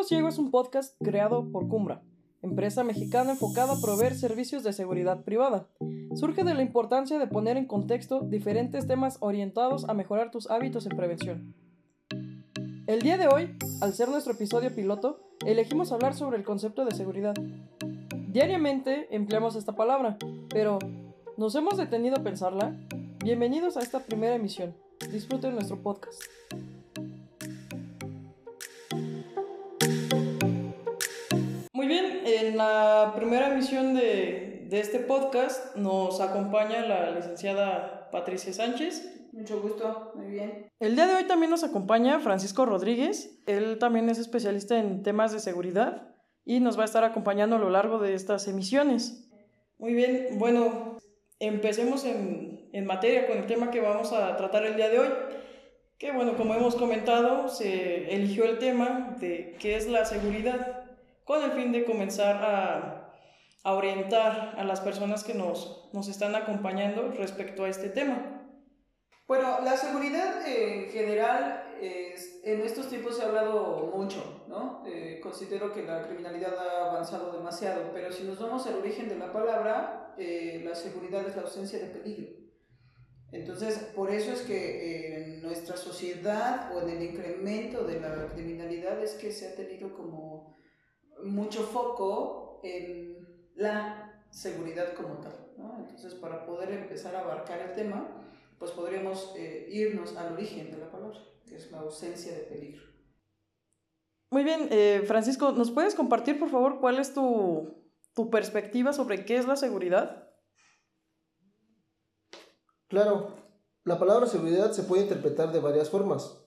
Piloto Ciego es un podcast creado por Cumbra, empresa mexicana enfocada a proveer servicios de seguridad privada. Surge de la importancia de poner en contexto diferentes temas orientados a mejorar tus hábitos en prevención. El día de hoy, al ser nuestro episodio piloto, elegimos hablar sobre el concepto de seguridad. Diariamente empleamos esta palabra, pero ¿nos hemos detenido a pensarla? Bienvenidos a esta primera emisión. Disfruten nuestro podcast. En la primera emisión de, de este podcast nos acompaña la licenciada Patricia Sánchez. Mucho gusto, muy bien. El día de hoy también nos acompaña Francisco Rodríguez. Él también es especialista en temas de seguridad y nos va a estar acompañando a lo largo de estas emisiones. Muy bien, bueno, empecemos en, en materia con el tema que vamos a tratar el día de hoy. Que bueno, como hemos comentado, se eligió el tema de qué es la seguridad con el fin de comenzar a, orientar a las personas que nos, están acompañando respecto a este tema. Bueno, la seguridad en general, en estos tiempos se ha hablado mucho, ¿no? Eh, considero que la criminalidad ha avanzado demasiado, pero si nos vamos al origen de la palabra, eh, la seguridad es la ausencia de peligro. Entonces, por eso es que en nuestra sociedad o en el incremento de la criminalidad es que se ha tenido como mucho foco en la seguridad como tal. ¿no? Entonces, para poder empezar a abarcar el tema, pues podríamos eh, irnos al origen de la palabra, que es la ausencia de peligro. Muy bien, eh, Francisco, ¿nos puedes compartir, por favor, cuál es tu, tu perspectiva sobre qué es la seguridad? Claro, la palabra seguridad se puede interpretar de varias formas.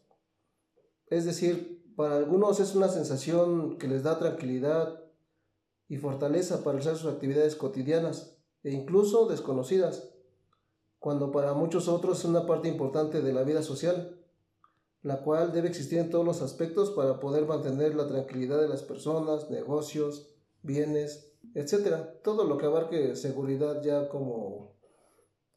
Es decir, para algunos es una sensación que les da tranquilidad y fortaleza para hacer sus actividades cotidianas e incluso desconocidas cuando para muchos otros es una parte importante de la vida social, la cual debe existir en todos los aspectos para poder mantener la tranquilidad de las personas, negocios, bienes, etc. Todo lo que abarque seguridad ya como,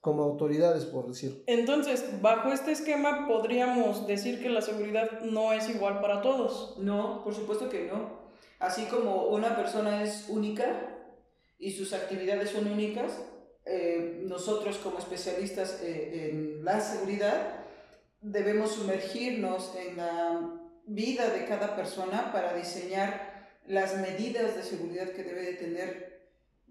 como autoridades, por decir. Entonces, bajo este esquema podríamos decir que la seguridad no es igual para todos. No, por supuesto que no. Así como una persona es única y sus actividades son únicas, eh, nosotros como especialistas eh, en la seguridad debemos sumergirnos en la vida de cada persona para diseñar las medidas de seguridad que debe de tener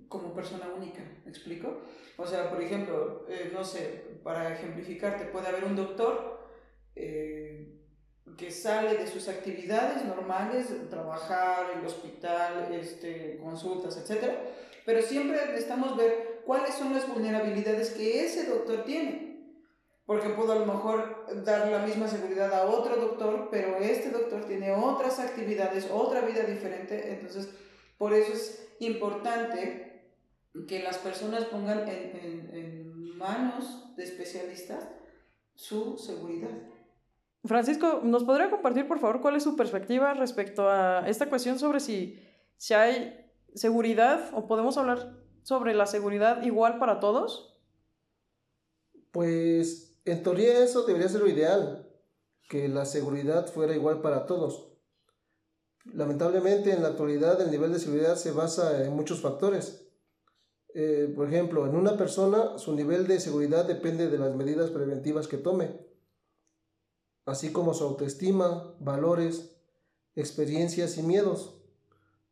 como persona única, ¿me explico? O sea, por ejemplo, eh, no sé, para ejemplificarte, puede haber un doctor que sale de sus actividades normales, trabajar, en el hospital, este, consultas, etc. Pero siempre necesitamos ver cuáles son las vulnerabilidades que ese doctor tiene. Porque puedo a lo mejor dar la misma seguridad a otro doctor, pero este doctor tiene otras actividades, otra vida diferente. Entonces, por eso es importante que las personas pongan en, en, en manos de especialistas su seguridad. Francisco, ¿nos podría compartir, por favor, cuál es su perspectiva respecto a esta cuestión sobre si, si hay seguridad o podemos hablar sobre la seguridad igual para todos? Pues en teoría eso debería ser lo ideal, que la seguridad fuera igual para todos. Lamentablemente en la actualidad el nivel de seguridad se basa en muchos factores. Eh, por ejemplo, en una persona su nivel de seguridad depende de las medidas preventivas que tome, así como su autoestima, valores, experiencias y miedos.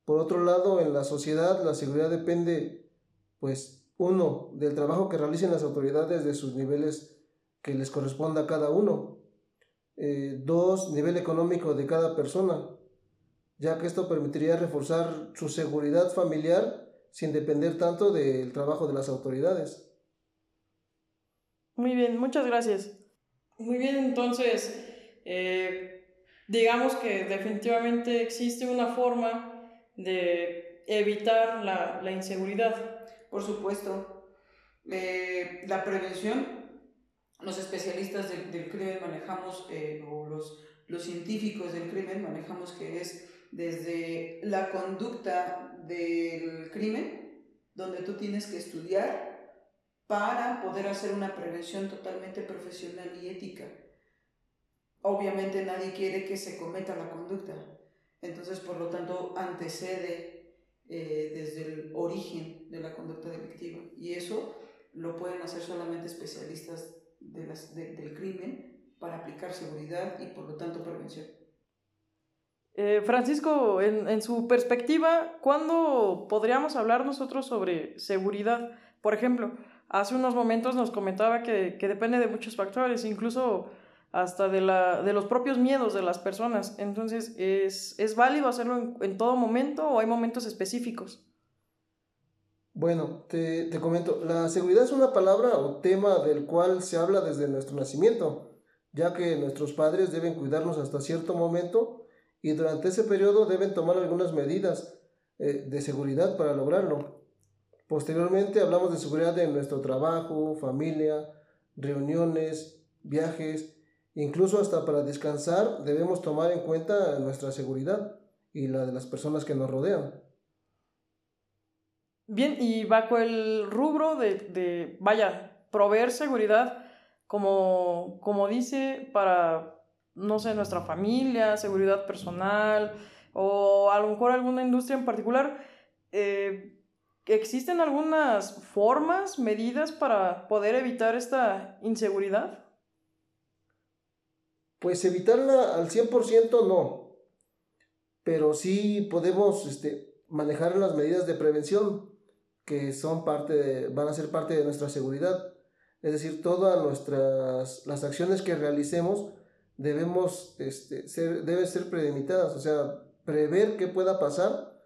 Por otro lado, en la sociedad la seguridad depende pues uno, del trabajo que realicen las autoridades de sus niveles que les corresponda a cada uno. Eh, dos, nivel económico de cada persona, ya que esto permitiría reforzar su seguridad familiar sin depender tanto del trabajo de las autoridades. Muy bien, muchas gracias. Muy bien, entonces, eh, digamos que definitivamente existe una forma de evitar la, la inseguridad. Por supuesto, eh, la prevención, los especialistas del, del crimen manejamos, eh, o los, los científicos del crimen manejamos que es desde la conducta del crimen, donde tú tienes que estudiar para poder hacer una prevención totalmente profesional y ética. Obviamente nadie quiere que se cometa la conducta. Entonces, por lo tanto, antecede eh, desde el origen de la conducta delictiva. Y eso lo pueden hacer solamente especialistas del crimen para aplicar seguridad y, por lo tanto, prevención. Eh, Francisco, en, en, su perspectiva, ¿cuándo podríamos hablar nosotros sobre seguridad? Por ejemplo, hace unos momentos nos comentaba que, que depende de muchos factores, incluso hasta de, la, de los propios miedos de las personas. Entonces, ¿es, es válido hacerlo en, todo momento o hay momentos específicos? Bueno, te, te, comento, la seguridad es una palabra o tema del cual se habla desde nuestro nacimiento, ya que nuestros padres deben cuidarnos hasta cierto momento y durante ese periodo deben tomar algunas medidas eh, de seguridad para lograrlo. Posteriormente hablamos de seguridad en nuestro trabajo, familia, reuniones, viajes, Incluso hasta para descansar debemos tomar en cuenta nuestra seguridad y la de las personas que nos rodean. Bien, y bajo el rubro de, de vaya, proveer seguridad, como, como dice, para, no sé, nuestra familia, seguridad personal, o a lo mejor alguna industria en particular, eh, ¿existen algunas formas, medidas para poder evitar esta inseguridad? Pues evitarla al 100% no, pero sí podemos este, manejar las medidas de prevención que son parte van a ser parte de nuestra seguridad. Es decir, todas nuestras las acciones que realicemos debemos este, ser, deben ser prelimitadas, o sea, prever qué pueda pasar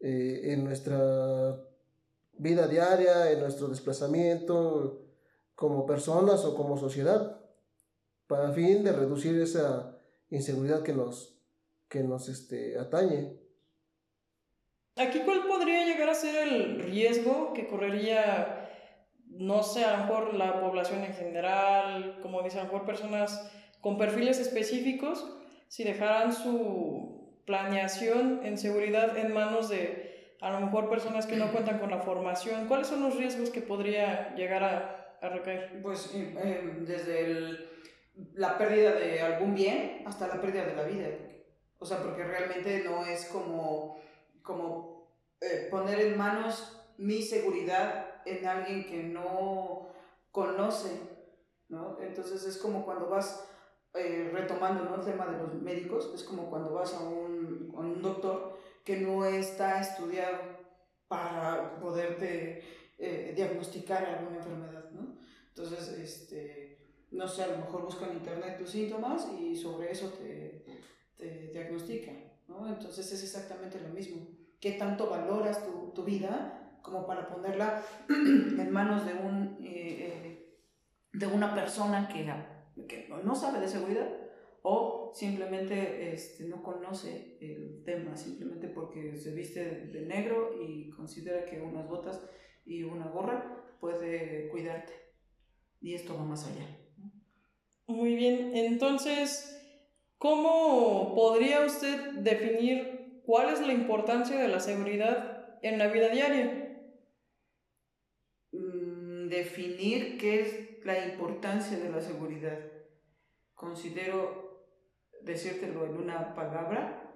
eh, en nuestra vida diaria, en nuestro desplazamiento como personas o como sociedad para fin de reducir esa inseguridad que nos, que nos este, atañe. Aquí, ¿cuál podría llegar a ser el riesgo que correría, no sé, a lo mejor la población en general, como dicen, a lo mejor personas con perfiles específicos, si dejaran su planeación en seguridad en manos de a lo mejor personas que no cuentan con la formación? ¿Cuáles son los riesgos que podría llegar a, a recaer? Pues eh, desde el la pérdida de algún bien hasta la pérdida de la vida. O sea, porque realmente no es como, como eh, poner en manos mi seguridad en alguien que no conoce, ¿no? Entonces es como cuando vas eh, retomando el tema de los médicos, es como cuando vas a un, a un doctor que no está estudiado para poderte eh, diagnosticar alguna enfermedad, ¿no? Entonces, este, no sé, a lo mejor busca en internet tus síntomas y sobre eso te, te diagnostican, ¿no? Entonces es exactamente lo mismo. ¿Qué tanto valoras tu, tu vida como para ponerla en manos de, un, eh, de una persona que, que no sabe de seguridad o simplemente este, no conoce el tema, simplemente porque se viste de negro y considera que unas botas y una gorra puede cuidarte. Y esto va más allá. Muy bien, entonces, ¿cómo podría usted definir cuál es la importancia de la seguridad en la vida diaria? Mm, definir qué es la importancia de la seguridad. Considero decírtelo en una palabra.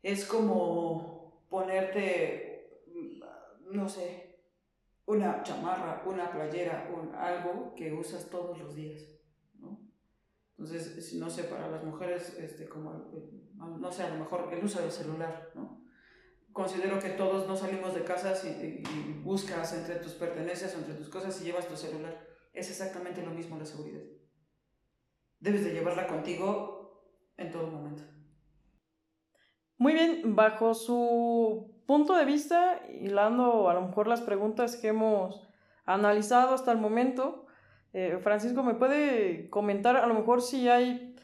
Es como ponerte, mm, no sé, una chamarra, una playera, un, algo que usas todos los días. Entonces, no sé, para las mujeres, este, como, no sé, a lo mejor el uso del celular, ¿no? Considero que todos no salimos de casa y, buscas entre tus pertenencias entre tus cosas y llevas tu celular. Es exactamente lo mismo la seguridad. Debes de llevarla contigo en todo momento. Muy bien, bajo su punto de vista, hilando a lo mejor las preguntas que hemos analizado hasta el momento, eh, Francisco, ¿me puede comentar a lo mejor si hay,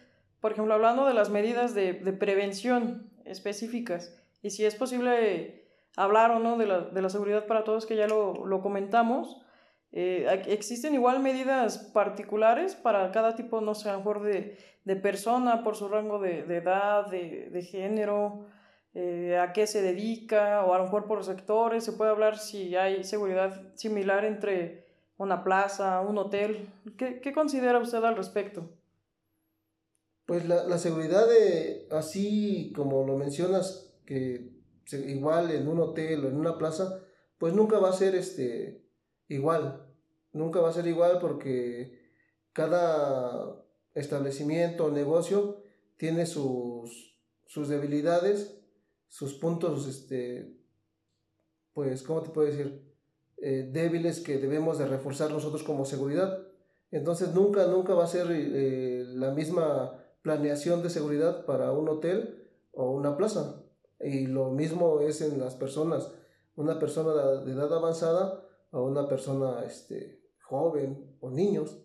por ejemplo, hablando de las medidas de, prevención específicas y si es posible hablar o no de la, seguridad para todos, que ya lo, comentamos? Eh, ¿Existen igual medidas particulares para cada tipo, no sé, a lo mejor de, persona por su rango de, edad, de, género, eh, a qué se dedica, o a lo mejor por sectores? ¿Se puede hablar si hay seguridad similar entre una plaza, un hotel. ¿Qué, considera usted al respecto? Pues la, la seguridad, de, así como lo mencionas, que igual en un hotel o en una plaza, pues nunca va a ser este, igual. Nunca va a ser igual porque cada establecimiento o negocio tiene sus, sus debilidades, sus puntos, este, pues, ¿cómo te puedo decir? Eh, débiles que debemos de reforzar nosotros como seguridad. Entonces nunca, nunca va a ser eh, la misma planeación de seguridad para un hotel o una plaza. Y lo mismo es en las personas. Una persona de edad avanzada o una persona este, joven o niños.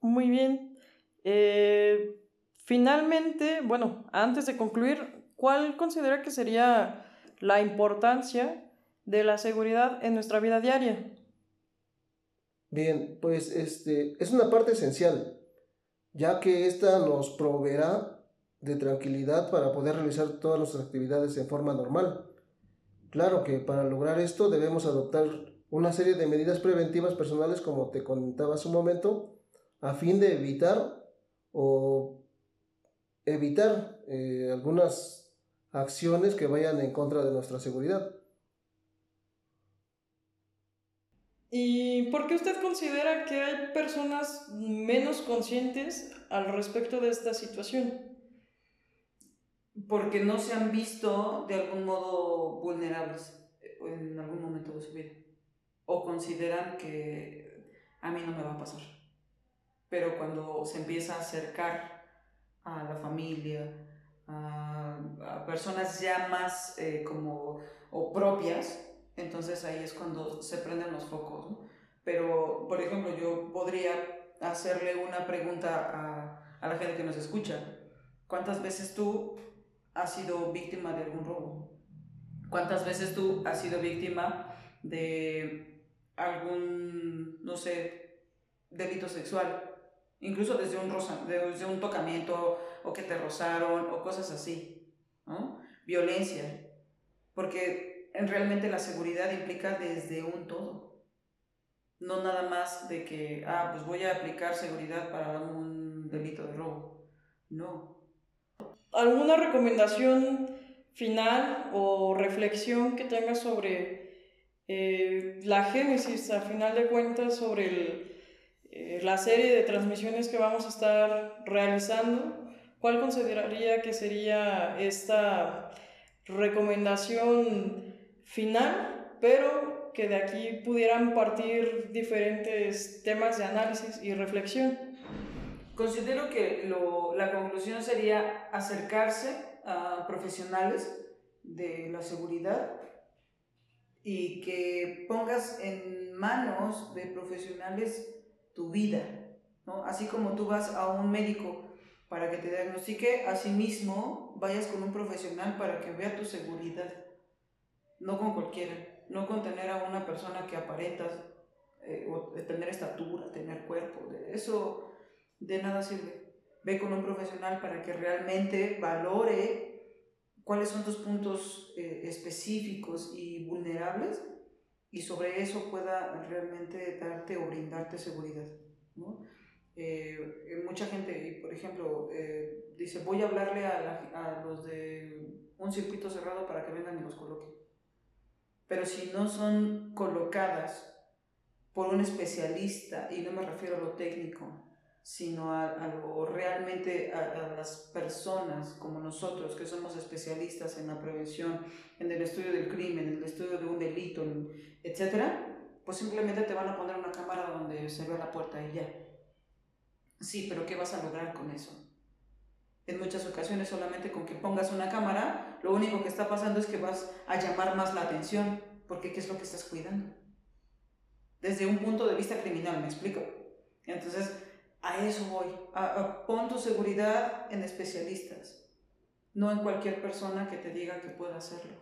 Muy bien. Eh, finalmente, bueno, antes de concluir, ¿cuál considera que sería la importancia de la seguridad en nuestra vida diaria? Bien, pues este es una parte esencial, ya que esta nos proveerá de tranquilidad para poder realizar todas nuestras actividades en forma normal. Claro que para lograr esto debemos adoptar una serie de medidas preventivas personales, como te comentaba hace un momento, a fin de evitar o evitar eh, algunas acciones que vayan en contra de nuestra seguridad. ¿Y por qué usted considera que hay personas menos conscientes al respecto de esta situación? Porque no se han visto de algún modo vulnerables en algún momento de su vida. O consideran que a mí no me va a pasar. Pero cuando se empieza a acercar a la familia, a, personas ya más eh, como o propias, entonces ahí es cuando se prenden los focos. ¿no? Pero, por ejemplo, yo podría hacerle una pregunta a, a la gente que nos escucha. ¿Cuántas veces tú has sido víctima de algún robo? ¿Cuántas veces tú has sido víctima de algún, no sé, delito sexual? Incluso desde un, rosa, desde un tocamiento o que te rozaron o cosas así, ¿no? Violencia. Porque realmente la seguridad implica desde un todo. No nada más de que, ah, pues voy a aplicar seguridad para un delito de robo. No. ¿Alguna recomendación final o reflexión que tengas sobre eh, la génesis, a final de cuentas, sobre eh, la serie de transmisiones que vamos a estar realizando? ¿Cuál consideraría que sería esta recomendación final, pero que de aquí pudieran partir diferentes temas de análisis y reflexión. Considero que lo, la conclusión sería acercarse a profesionales de la seguridad y que pongas en manos de profesionales tu vida, ¿no? Así como tú vas a un médico para que te diagnostique, asimismo vayas con un profesional para que vea tu seguridad no con cualquiera, no con tener a una persona que aparentas, eh, o tener estatura, tener cuerpo, eso de nada sirve. Ve con un profesional para que realmente valore cuáles son tus puntos eh, específicos y vulnerables y sobre eso pueda realmente darte o brindarte seguridad. ¿no? Eh, mucha gente, por ejemplo, dice, voy a hablarle a, a, los de un circuito cerrado para que vengan y los coloquen pero si no son colocadas por un especialista, y no me refiero a lo técnico, sino a, lo realmente a, las personas como nosotros, que somos especialistas en la prevención, en el estudio del crimen, en el estudio de un delito, etc., pues simplemente te van a poner una cámara donde se ve la puerta y ya. Sí, pero ¿qué vas a lograr con eso? En muchas ocasiones solamente con que pongas una cámara, lo único que está pasando es que vas a llamar más la atención, porque ¿qué es lo que estás cuidando? Desde un punto de vista criminal, ¿me explico? Entonces, a eso voy, a, pon tu seguridad en especialistas, no en cualquier persona que te diga que pueda hacerlo.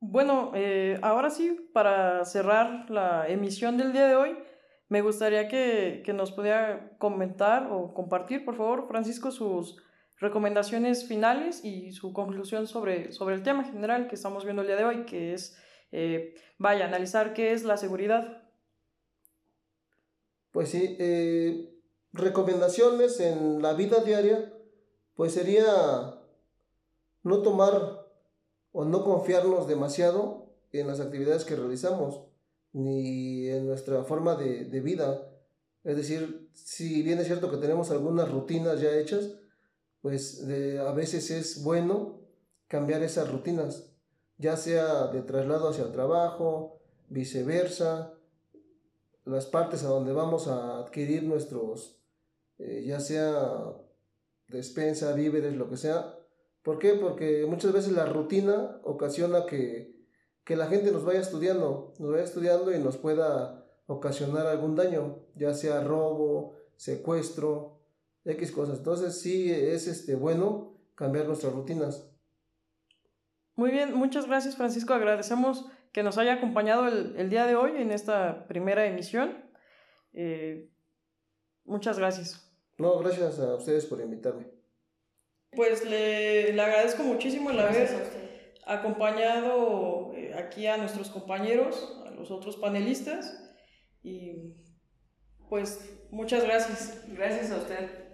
Bueno, eh, ahora sí, para cerrar la emisión del día de hoy, me gustaría que, nos pudiera comentar o compartir, por favor, Francisco, sus recomendaciones finales y su conclusión sobre, sobre el tema general que estamos viendo el día de hoy, que es, eh, vaya, analizar qué es la seguridad. Pues sí, eh, recomendaciones en la vida diaria, pues sería no tomar o no confiarnos demasiado en las actividades que realizamos, ni en nuestra forma de, de vida. Es decir, si bien es cierto que tenemos algunas rutinas ya hechas, pues a veces es bueno cambiar esas rutinas, ya sea de traslado hacia el trabajo, viceversa, las partes a donde vamos a adquirir nuestros, eh, ya sea despensa, víveres, lo que sea. ¿Por qué? Porque muchas veces la rutina ocasiona que, que la gente nos vaya estudiando, nos vaya estudiando y nos pueda ocasionar algún daño, ya sea robo, secuestro, X cosas. Entonces sí es este, bueno cambiar nuestras rutinas. Muy bien, muchas gracias Francisco. Agradecemos que nos haya acompañado el, día de hoy en esta primera emisión. Eh, muchas gracias. No, gracias a ustedes por invitarme. Pues le, le agradezco muchísimo el haber acompañado eh, aquí a nuestros compañeros, a los otros panelistas y pues muchas gracias. Gracias a usted.